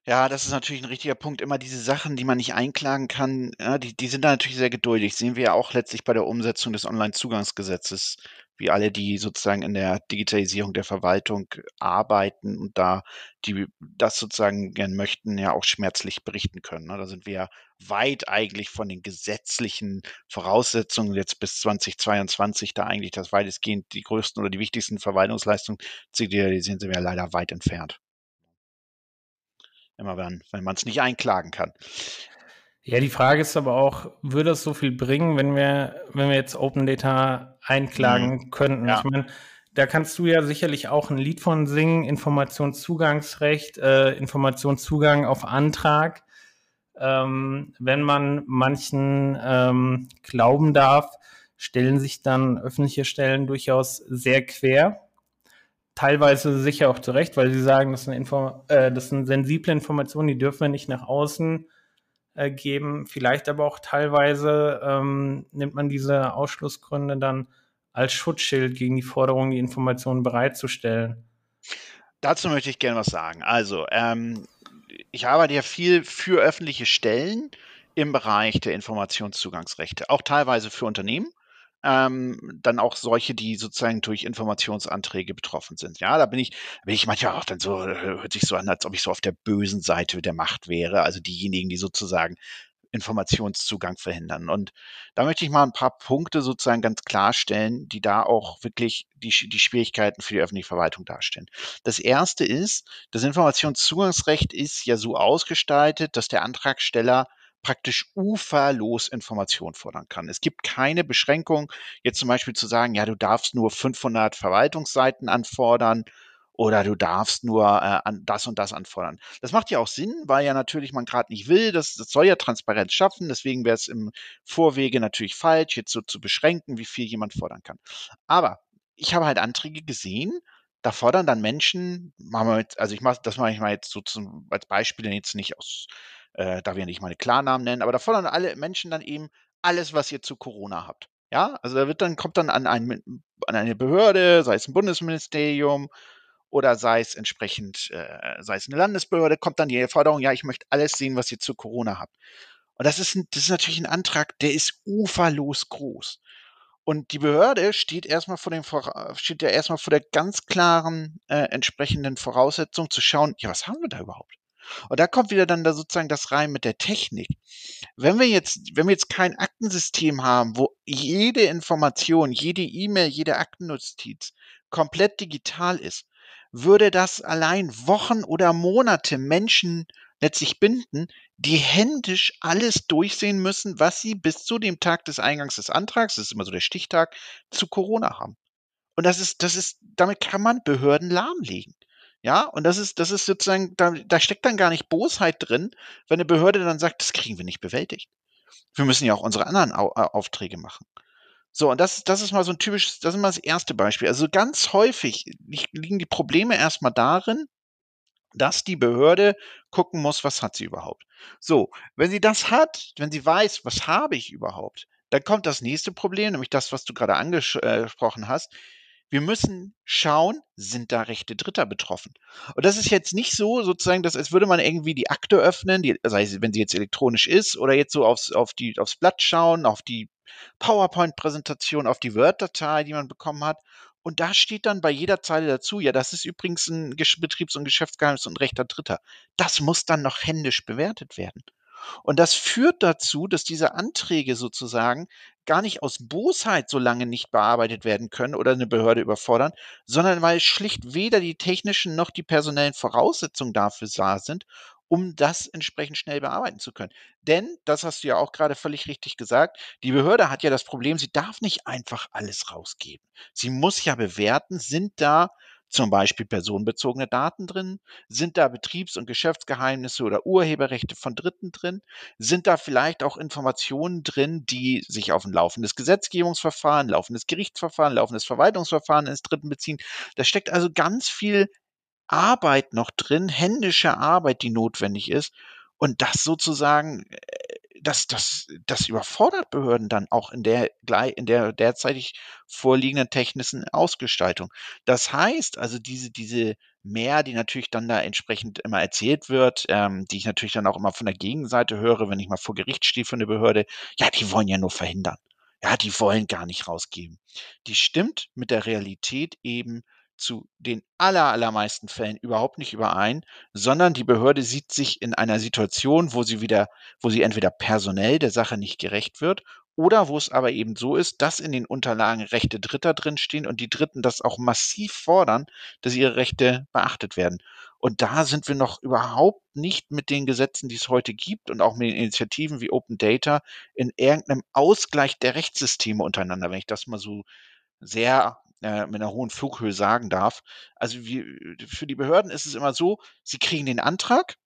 Ja, das ist natürlich ein richtiger Punkt. Immer diese Sachen, die man nicht einklagen kann, ja, die, die sind da natürlich sehr geduldig. Sehen wir ja auch letztlich bei der Umsetzung des Onlinezugangsgesetzes, wie alle, die sozusagen in der Digitalisierung der Verwaltung arbeiten und da die das sozusagen gern möchten, ja auch schmerzlich berichten können. Ne? Da sind wir weit eigentlich von den gesetzlichen Voraussetzungen jetzt bis 2022 da eigentlich das weitestgehend die größten oder die wichtigsten Verwaltungsleistungen zu digitalisieren, sind wir leider weit entfernt. Immer wenn, wenn man es nicht einklagen kann. Ja, die Frage ist aber auch, würde es so viel bringen, wenn wir, wenn wir jetzt Open Data einklagen mhm. könnten? Ja. Ich meine, da kannst du ja sicherlich auch ein Lied von singen, Informationszugangsrecht, äh, Informationszugang auf Antrag. Ähm, wenn man manchen ähm, glauben darf, stellen sich dann öffentliche Stellen durchaus sehr quer teilweise sicher auch zurecht, weil sie sagen, das sind, Info äh, das sind sensible Informationen, die dürfen wir nicht nach außen äh, geben. Vielleicht aber auch teilweise ähm, nimmt man diese Ausschlussgründe dann als Schutzschild gegen die Forderung, die Informationen bereitzustellen. Dazu möchte ich gerne was sagen. Also, ähm, ich arbeite ja viel für öffentliche Stellen im Bereich der Informationszugangsrechte, auch teilweise für Unternehmen ähm, dann auch solche, die sozusagen durch Informationsanträge betroffen sind. Ja, da bin ich, bin ich manchmal auch dann so, hört sich so an, als ob ich so auf der bösen Seite der Macht wäre, also diejenigen, die sozusagen Informationszugang verhindern. Und da möchte ich mal ein paar Punkte sozusagen ganz klarstellen, die da auch wirklich die, die Schwierigkeiten für die öffentliche Verwaltung darstellen. Das erste ist, das Informationszugangsrecht ist ja so ausgestaltet, dass der Antragsteller praktisch uferlos Informationen fordern kann. Es gibt keine Beschränkung, jetzt zum Beispiel zu sagen, ja, du darfst nur 500 Verwaltungsseiten anfordern oder du darfst nur äh, an das und das anfordern. Das macht ja auch Sinn, weil ja natürlich man gerade nicht will, das, das soll ja Transparenz schaffen, deswegen wäre es im Vorwege natürlich falsch, jetzt so zu beschränken, wie viel jemand fordern kann. Aber ich habe halt Anträge gesehen, da fordern dann Menschen, machen wir jetzt, also ich mache das mache ich mal jetzt so zum, als Beispiel jetzt nicht aus äh, da wir nicht meine Klarnamen nennen, aber da fordern alle Menschen dann eben alles, was ihr zu Corona habt. Ja, also da wird dann, kommt dann an, ein, an eine Behörde, sei es ein Bundesministerium oder sei es entsprechend, äh, sei es eine Landesbehörde, kommt dann die Forderung, ja, ich möchte alles sehen, was ihr zu Corona habt. Und das ist, ein, das ist natürlich ein Antrag, der ist uferlos groß. Und die Behörde steht erstmal vor dem, steht ja erstmal vor der ganz klaren äh, entsprechenden Voraussetzung zu schauen, ja, was haben wir da überhaupt? Und da kommt wieder dann da sozusagen das rein mit der Technik. Wenn wir jetzt, wenn wir jetzt kein Aktensystem haben, wo jede Information, jede E-Mail, jede Aktennotiz komplett digital ist, würde das allein Wochen oder Monate Menschen letztlich binden, die händisch alles durchsehen müssen, was sie bis zu dem Tag des Eingangs des Antrags, das ist immer so der Stichtag, zu Corona haben. Und das ist, das ist, damit kann man Behörden lahmlegen. Ja, und das ist, das ist sozusagen, da, da steckt dann gar nicht Bosheit drin, wenn eine Behörde dann sagt, das kriegen wir nicht bewältigt. Wir müssen ja auch unsere anderen Au äh, Aufträge machen. So, und das, das ist mal so ein typisches, das ist mal das erste Beispiel. Also ganz häufig liegen die Probleme erstmal darin, dass die Behörde gucken muss, was hat sie überhaupt. So, wenn sie das hat, wenn sie weiß, was habe ich überhaupt, Dann kommt das nächste Problem, nämlich das, was du gerade angesprochen hast wir müssen schauen, sind da Rechte Dritter betroffen. Und das ist jetzt nicht so, sozusagen, dass als würde man irgendwie die Akte öffnen, die, sei es, wenn sie jetzt elektronisch ist, oder jetzt so aufs, auf die, aufs Blatt schauen, auf die PowerPoint-Präsentation, auf die Word-Datei, die man bekommen hat. Und da steht dann bei jeder Zeile dazu, ja, das ist übrigens ein Betriebs- und Geschäftsgeheimnis und rechter Dritter. Das muss dann noch händisch bewertet werden. Und das führt dazu, dass diese Anträge sozusagen gar nicht aus Bosheit so lange nicht bearbeitet werden können oder eine Behörde überfordern, sondern weil schlicht weder die technischen noch die personellen Voraussetzungen dafür da sind, um das entsprechend schnell bearbeiten zu können. Denn, das hast du ja auch gerade völlig richtig gesagt, die Behörde hat ja das Problem, sie darf nicht einfach alles rausgeben. Sie muss ja bewerten, sind da zum Beispiel personenbezogene Daten drin? Sind da Betriebs- und Geschäftsgeheimnisse oder Urheberrechte von Dritten drin? Sind da vielleicht auch Informationen drin, die sich auf ein laufendes Gesetzgebungsverfahren, laufendes Gerichtsverfahren, laufendes Verwaltungsverfahren ins Dritten beziehen? Da steckt also ganz viel Arbeit noch drin, händische Arbeit, die notwendig ist. Und das sozusagen äh, das, das, das überfordert Behörden dann auch in der, in der derzeitig vorliegenden technischen Ausgestaltung. Das heißt also, diese, diese mehr, die natürlich dann da entsprechend immer erzählt wird, ähm, die ich natürlich dann auch immer von der Gegenseite höre, wenn ich mal vor Gericht stehe von der Behörde, ja, die wollen ja nur verhindern. Ja, die wollen gar nicht rausgeben. Die stimmt mit der Realität eben zu den aller, allermeisten Fällen überhaupt nicht überein, sondern die Behörde sieht sich in einer Situation, wo sie wieder, wo sie entweder personell der Sache nicht gerecht wird oder wo es aber eben so ist, dass in den Unterlagen Rechte Dritter drinstehen und die Dritten das auch massiv fordern, dass ihre Rechte beachtet werden. Und da sind wir noch überhaupt nicht mit den Gesetzen, die es heute gibt und auch mit den Initiativen wie Open Data in irgendeinem Ausgleich der Rechtssysteme untereinander, wenn ich das mal so sehr äh, mit einer hohen Flughöhe sagen darf. Also wie, für die Behörden ist es immer so, sie kriegen den Antrag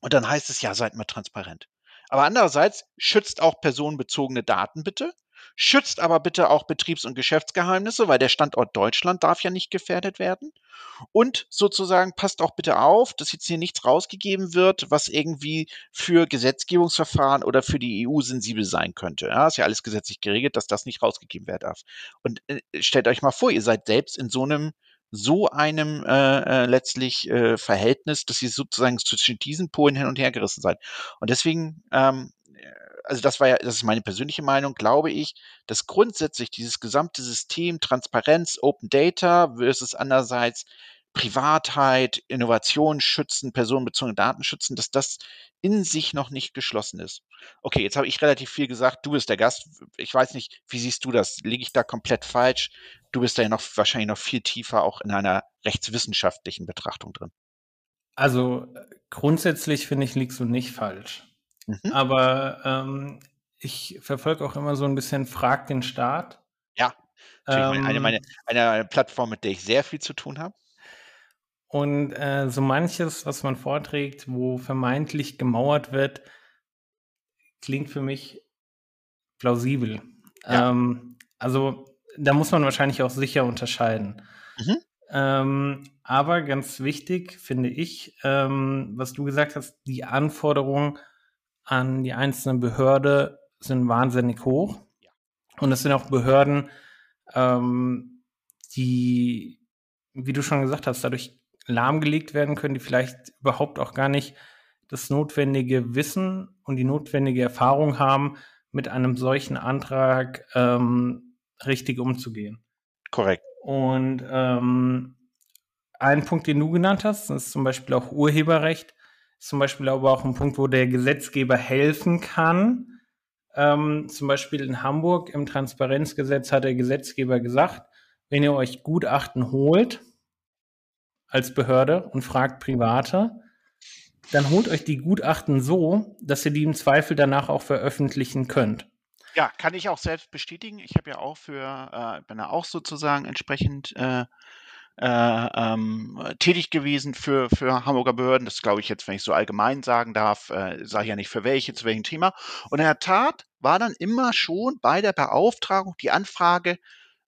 und dann heißt es ja, seid mal transparent. Aber andererseits schützt auch personenbezogene Daten bitte, schützt aber bitte auch Betriebs- und Geschäftsgeheimnisse, weil der Standort Deutschland darf ja nicht gefährdet werden. Und sozusagen passt auch bitte auf, dass jetzt hier nichts rausgegeben wird, was irgendwie für Gesetzgebungsverfahren oder für die EU sensibel sein könnte. Ja, ist ja alles gesetzlich geregelt, dass das nicht rausgegeben werden darf. Und äh, stellt euch mal vor, ihr seid selbst in so einem so einem äh, äh, letztlich äh, Verhältnis, dass ihr sozusagen zwischen diesen Polen hin und her gerissen seid. Und deswegen ähm, also das war ja, das ist meine persönliche Meinung, glaube ich, dass grundsätzlich dieses gesamte System Transparenz, Open Data versus andererseits Privatheit, Innovation schützen, personenbezogene Daten schützen, dass das in sich noch nicht geschlossen ist. Okay, jetzt habe ich relativ viel gesagt. Du bist der Gast. Ich weiß nicht, wie siehst du das? Liege ich da komplett falsch? Du bist da ja noch wahrscheinlich noch viel tiefer auch in einer rechtswissenschaftlichen Betrachtung drin. Also grundsätzlich finde ich, liegst du nicht falsch. Mhm. Aber ähm, ich verfolge auch immer so ein bisschen Frag den Staat. Ja, ähm, eine, meine, eine Plattform, mit der ich sehr viel zu tun habe. Und äh, so manches, was man vorträgt, wo vermeintlich gemauert wird, klingt für mich plausibel. Ja. Ähm, also da muss man wahrscheinlich auch sicher unterscheiden. Mhm. Ähm, aber ganz wichtig finde ich, ähm, was du gesagt hast, die Anforderungen an die einzelne Behörde sind wahnsinnig hoch. Und es sind auch Behörden, ähm, die, wie du schon gesagt hast, dadurch lahmgelegt werden können, die vielleicht überhaupt auch gar nicht das notwendige Wissen und die notwendige Erfahrung haben, mit einem solchen Antrag ähm, richtig umzugehen. Korrekt. Und ähm, ein Punkt, den du genannt hast, ist zum Beispiel auch Urheberrecht zum Beispiel aber auch ein Punkt, wo der Gesetzgeber helfen kann. Ähm, zum Beispiel in Hamburg im Transparenzgesetz hat der Gesetzgeber gesagt, wenn ihr euch Gutachten holt als Behörde und fragt Private, dann holt euch die Gutachten so, dass ihr die im Zweifel danach auch veröffentlichen könnt. Ja, kann ich auch selbst bestätigen. Ich habe ja auch für, äh, bin ja auch sozusagen entsprechend äh, äh, ähm, tätig gewesen für, für Hamburger Behörden. Das glaube ich jetzt, wenn ich so allgemein sagen darf, äh, sage ich ja nicht für welche, zu welchem Thema. Und in der Tat war dann immer schon bei der Beauftragung die Anfrage,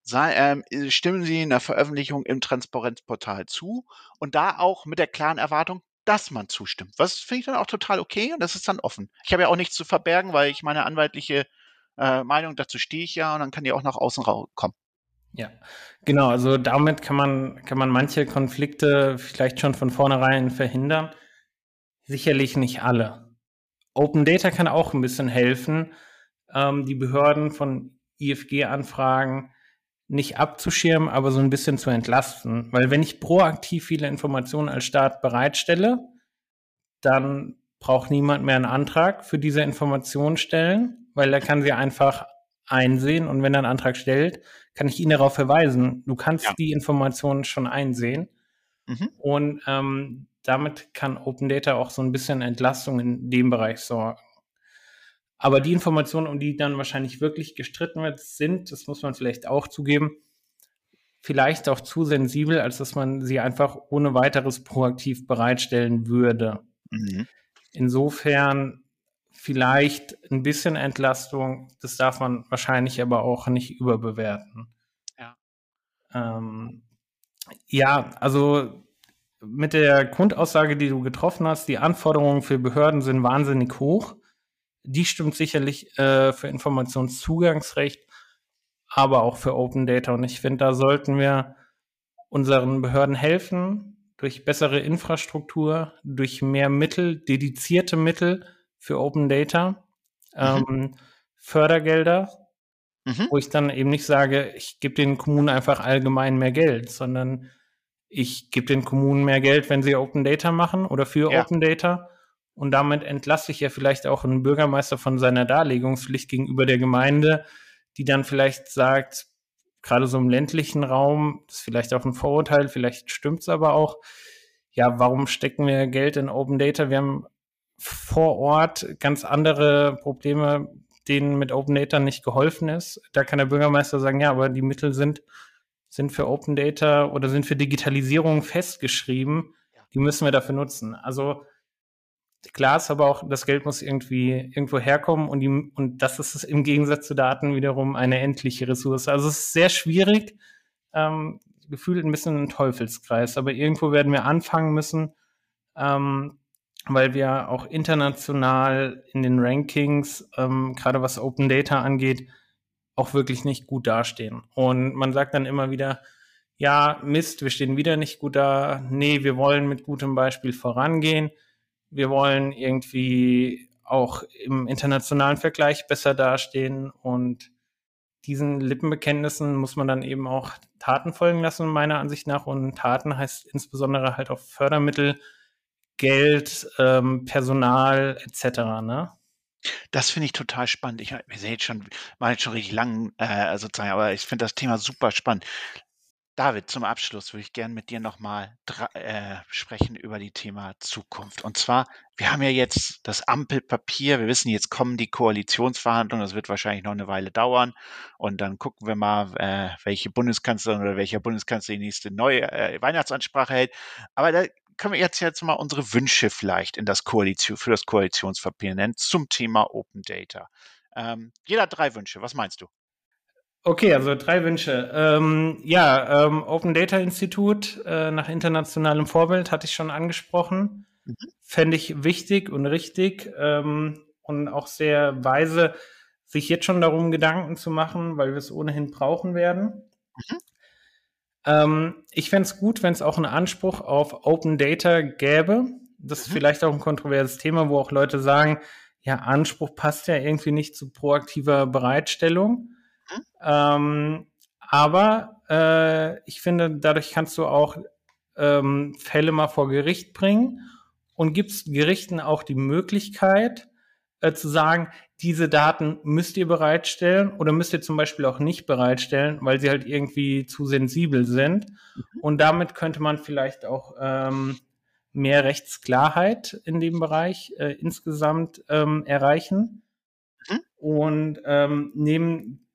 sei, ähm, stimmen Sie in der Veröffentlichung im Transparenzportal zu und da auch mit der klaren Erwartung, dass man zustimmt. Was finde ich dann auch total okay und das ist dann offen. Ich habe ja auch nichts zu verbergen, weil ich meine anwaltliche äh, Meinung, dazu stehe ich ja und dann kann die auch nach außen kommen. Ja, genau. Also damit kann man, kann man manche Konflikte vielleicht schon von vornherein verhindern. Sicherlich nicht alle. Open Data kann auch ein bisschen helfen, ähm, die Behörden von IFG-Anfragen nicht abzuschirmen, aber so ein bisschen zu entlasten. Weil wenn ich proaktiv viele Informationen als Staat bereitstelle, dann braucht niemand mehr einen Antrag für diese Informationen stellen, weil er kann sie einfach einsehen und wenn er einen Antrag stellt, kann ich ihn darauf verweisen. Du kannst ja. die Informationen schon einsehen mhm. und ähm, damit kann Open Data auch so ein bisschen Entlastung in dem Bereich sorgen. Aber die Informationen, um die dann wahrscheinlich wirklich gestritten wird, sind, das muss man vielleicht auch zugeben, vielleicht auch zu sensibel, als dass man sie einfach ohne weiteres proaktiv bereitstellen würde. Mhm. Insofern vielleicht ein bisschen Entlastung, das darf man wahrscheinlich aber auch nicht überbewerten. Ja. Ähm, ja, also mit der Grundaussage, die du getroffen hast, die Anforderungen für Behörden sind wahnsinnig hoch. Die stimmt sicherlich äh, für Informationszugangsrecht, aber auch für Open Data. Und ich finde, da sollten wir unseren Behörden helfen durch bessere Infrastruktur, durch mehr Mittel, dedizierte Mittel für Open Data, mhm. ähm, Fördergelder, mhm. wo ich dann eben nicht sage, ich gebe den Kommunen einfach allgemein mehr Geld, sondern ich gebe den Kommunen mehr Geld, wenn sie Open Data machen oder für ja. Open Data. Und damit entlasse ich ja vielleicht auch einen Bürgermeister von seiner Darlegungspflicht gegenüber der Gemeinde, die dann vielleicht sagt, gerade so im ländlichen Raum, das ist vielleicht auch ein Vorurteil, vielleicht stimmt es aber auch, ja, warum stecken wir Geld in Open Data? Wir haben vor Ort ganz andere Probleme, denen mit Open Data nicht geholfen ist. Da kann der Bürgermeister sagen, ja, aber die Mittel sind sind für Open Data oder sind für Digitalisierung festgeschrieben. Die müssen wir dafür nutzen. Also klar ist aber auch, das Geld muss irgendwie irgendwo herkommen und, die, und das ist im Gegensatz zu Daten wiederum eine endliche Ressource. Also es ist sehr schwierig, ähm, gefühlt ein bisschen ein Teufelskreis, aber irgendwo werden wir anfangen müssen, ähm, weil wir auch international in den Rankings, ähm, gerade was Open Data angeht, auch wirklich nicht gut dastehen. Und man sagt dann immer wieder, ja, Mist, wir stehen wieder nicht gut da. Nee, wir wollen mit gutem Beispiel vorangehen. Wir wollen irgendwie auch im internationalen Vergleich besser dastehen und diesen Lippenbekenntnissen muss man dann eben auch Taten folgen lassen, meiner Ansicht nach. Und Taten heißt insbesondere halt auch Fördermittel, Geld, ähm, Personal etc. Ne? Das finde ich total spannend. Ich, wir sehen jetzt schon, war jetzt schon richtig lang, äh, sozusagen, aber ich finde das Thema super spannend. David, zum Abschluss würde ich gerne mit dir nochmal äh, sprechen über die Thema Zukunft. Und zwar, wir haben ja jetzt das Ampelpapier, wir wissen, jetzt kommen die Koalitionsverhandlungen, das wird wahrscheinlich noch eine Weile dauern. Und dann gucken wir mal, äh, welche Bundeskanzlerin oder welcher Bundeskanzler die nächste neue äh, Weihnachtsansprache hält. Aber da können wir jetzt jetzt mal unsere Wünsche vielleicht in das Koalition, für das Koalitionspapier nennen zum Thema Open Data. Ähm, jeder drei Wünsche. Was meinst du? Okay, also drei Wünsche. Ähm, ja, ähm, Open Data Institut äh, nach internationalem Vorbild hatte ich schon angesprochen. Mhm. Fände ich wichtig und richtig ähm, und auch sehr weise, sich jetzt schon darum Gedanken zu machen, weil wir es ohnehin brauchen werden. Mhm. Ähm, ich fände es gut, wenn es auch einen Anspruch auf Open Data gäbe. Das ist mhm. vielleicht auch ein kontroverses Thema, wo auch Leute sagen, ja, Anspruch passt ja irgendwie nicht zu proaktiver Bereitstellung. Mhm. Ähm, aber äh, ich finde, dadurch kannst du auch ähm, Fälle mal vor Gericht bringen und gibst Gerichten auch die Möglichkeit äh, zu sagen, diese Daten müsst ihr bereitstellen oder müsst ihr zum Beispiel auch nicht bereitstellen, weil sie halt irgendwie zu sensibel sind. Mhm. Und damit könnte man vielleicht auch ähm, mehr Rechtsklarheit in dem Bereich äh, insgesamt ähm, erreichen. Mhm. Und ähm, neben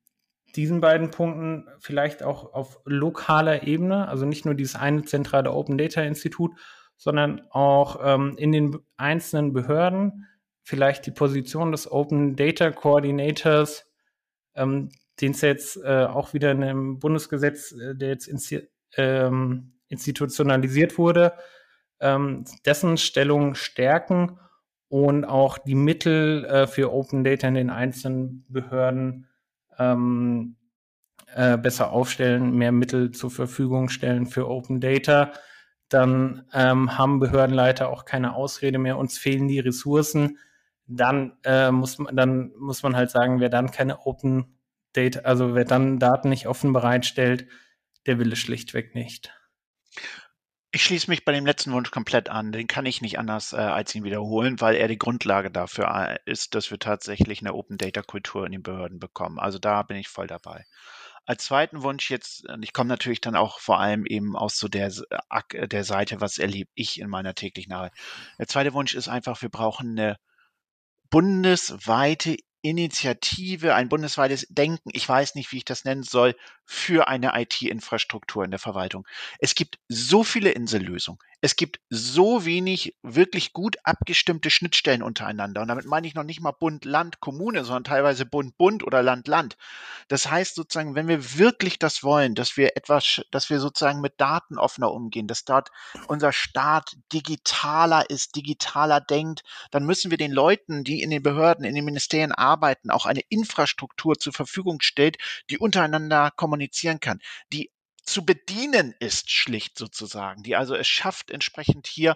diesen beiden Punkten vielleicht auch auf lokaler Ebene, also nicht nur dieses eine zentrale Open Data Institut, sondern auch ähm, in den einzelnen Behörden vielleicht die Position des Open Data Coordinators, ähm, den es jetzt äh, auch wieder in einem Bundesgesetz, äh, der jetzt insti ähm, institutionalisiert wurde, ähm, dessen Stellung stärken und auch die Mittel äh, für Open Data in den einzelnen Behörden ähm, äh, besser aufstellen, mehr Mittel zur Verfügung stellen für Open Data. Dann ähm, haben Behördenleiter auch keine Ausrede mehr, uns fehlen die Ressourcen. Dann äh, muss man, dann muss man halt sagen, wer dann keine Open Data, also wer dann Daten nicht offen bereitstellt, der will es schlichtweg nicht. Ich schließe mich bei dem letzten Wunsch komplett an. Den kann ich nicht anders äh, als ihn wiederholen, weil er die Grundlage dafür äh, ist, dass wir tatsächlich eine Open Data Kultur in den Behörden bekommen. Also da bin ich voll dabei. Als zweiten Wunsch jetzt, und ich komme natürlich dann auch vor allem eben aus so der, äh, der Seite, was erlebe ich in meiner täglichen Arbeit. Der zweite Wunsch ist einfach, wir brauchen eine bundesweite Initiative, ein bundesweites Denken, ich weiß nicht, wie ich das nennen soll, für eine IT-Infrastruktur in der Verwaltung. Es gibt so viele Insellösungen. Es gibt so wenig wirklich gut abgestimmte Schnittstellen untereinander. Und damit meine ich noch nicht mal Bund, Land, Kommune, sondern teilweise Bund, Bund oder Land, Land. Das heißt sozusagen, wenn wir wirklich das wollen, dass wir etwas, dass wir sozusagen mit Daten offener umgehen, dass dort unser Staat digitaler ist, digitaler denkt, dann müssen wir den Leuten, die in den Behörden, in den Ministerien arbeiten, auch eine Infrastruktur zur Verfügung stellt, die untereinander kommunizieren kann, die zu bedienen ist, schlicht sozusagen, die also es schafft, entsprechend hier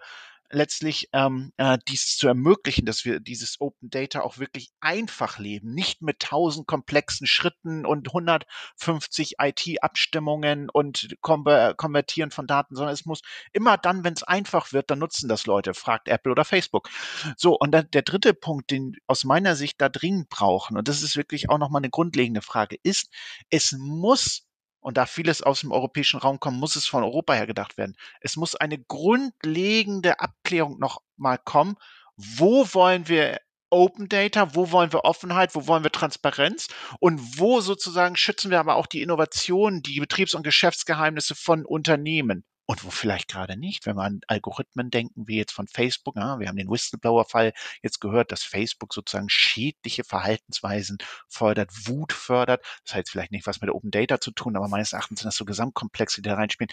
letztlich ähm, äh, dies zu ermöglichen, dass wir dieses Open Data auch wirklich einfach leben, nicht mit tausend komplexen Schritten und 150 IT-Abstimmungen und Konvertieren von Daten, sondern es muss immer dann, wenn es einfach wird, dann nutzen das Leute, fragt Apple oder Facebook. So, und dann der dritte Punkt, den aus meiner Sicht da dringend brauchen, und das ist wirklich auch nochmal eine grundlegende Frage, ist, es muss und da vieles aus dem europäischen Raum kommt, muss es von Europa her gedacht werden. Es muss eine grundlegende Abklärung noch mal kommen. Wo wollen wir Open Data, wo wollen wir Offenheit, wo wollen wir Transparenz und wo sozusagen schützen wir aber auch die Innovationen, die Betriebs- und Geschäftsgeheimnisse von Unternehmen und wo vielleicht gerade nicht. Wenn wir an Algorithmen denken, wie jetzt von Facebook, ja, wir haben den Whistleblower-Fall jetzt gehört, dass Facebook sozusagen schädliche Verhaltensweisen fördert, Wut fördert. Das hat jetzt vielleicht nicht was mit Open Data zu tun, aber meines Erachtens sind das so Gesamtkomplexe, die da reinspielen.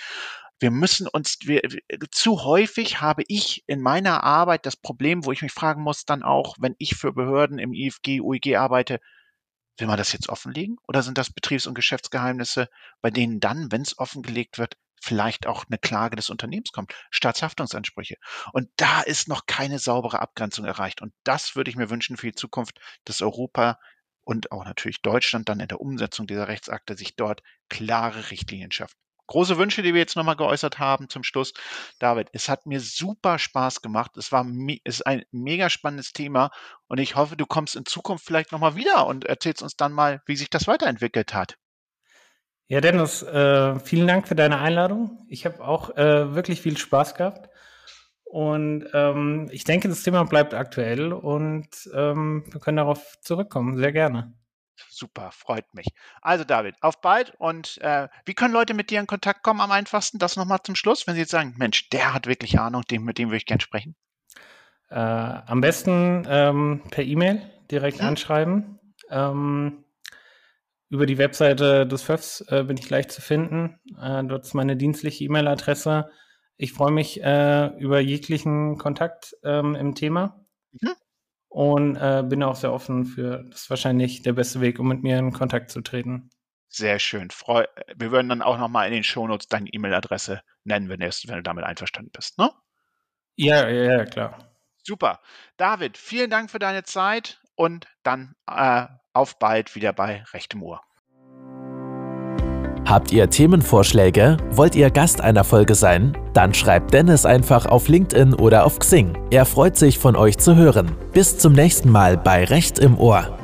Wir müssen uns, wir, zu häufig habe ich in meiner Arbeit das Problem, wo ich mich fragen muss, dann auch, wenn ich für Behörden im IFG, UIG arbeite, Will man das jetzt offenlegen oder sind das Betriebs- und Geschäftsgeheimnisse, bei denen dann, wenn es offengelegt wird, vielleicht auch eine Klage des Unternehmens kommt, Staatshaftungsansprüche. Und da ist noch keine saubere Abgrenzung erreicht. Und das würde ich mir wünschen für die Zukunft, dass Europa und auch natürlich Deutschland dann in der Umsetzung dieser Rechtsakte sich dort klare Richtlinien schafft. Große Wünsche, die wir jetzt nochmal geäußert haben zum Schluss. David, es hat mir super Spaß gemacht. Es war es ist ein mega spannendes Thema und ich hoffe, du kommst in Zukunft vielleicht nochmal wieder und erzählst uns dann mal, wie sich das weiterentwickelt hat. Ja, Dennis, äh, vielen Dank für deine Einladung. Ich habe auch äh, wirklich viel Spaß gehabt. Und ähm, ich denke, das Thema bleibt aktuell und ähm, wir können darauf zurückkommen. Sehr gerne. Super, freut mich. Also David, auf bald. Und äh, wie können Leute mit dir in Kontakt kommen am einfachsten? Das nochmal zum Schluss, wenn sie jetzt sagen, Mensch, der hat wirklich Ahnung, dem, mit dem würde ich gerne sprechen. Äh, am besten ähm, per E-Mail direkt hm. anschreiben. Ähm, über die Webseite des FÖFs äh, bin ich leicht zu finden. Äh, dort ist meine dienstliche E-Mail-Adresse. Ich freue mich äh, über jeglichen Kontakt ähm, im Thema mhm. und äh, bin auch sehr offen für, das ist wahrscheinlich der beste Weg, um mit mir in Kontakt zu treten. Sehr schön. Freu Wir würden dann auch nochmal in den Shownotes deine E-Mail-Adresse nennen, wenn, wenn, du damit einverstanden bist, ne? Ja, ja, ja, klar. Super. David, vielen Dank für deine Zeit und dann äh, auf bald wieder bei Rechtem Ohr. Habt ihr Themenvorschläge? Wollt ihr Gast einer Folge sein? Dann schreibt Dennis einfach auf LinkedIn oder auf Xing. Er freut sich von euch zu hören. Bis zum nächsten Mal bei Recht im Ohr.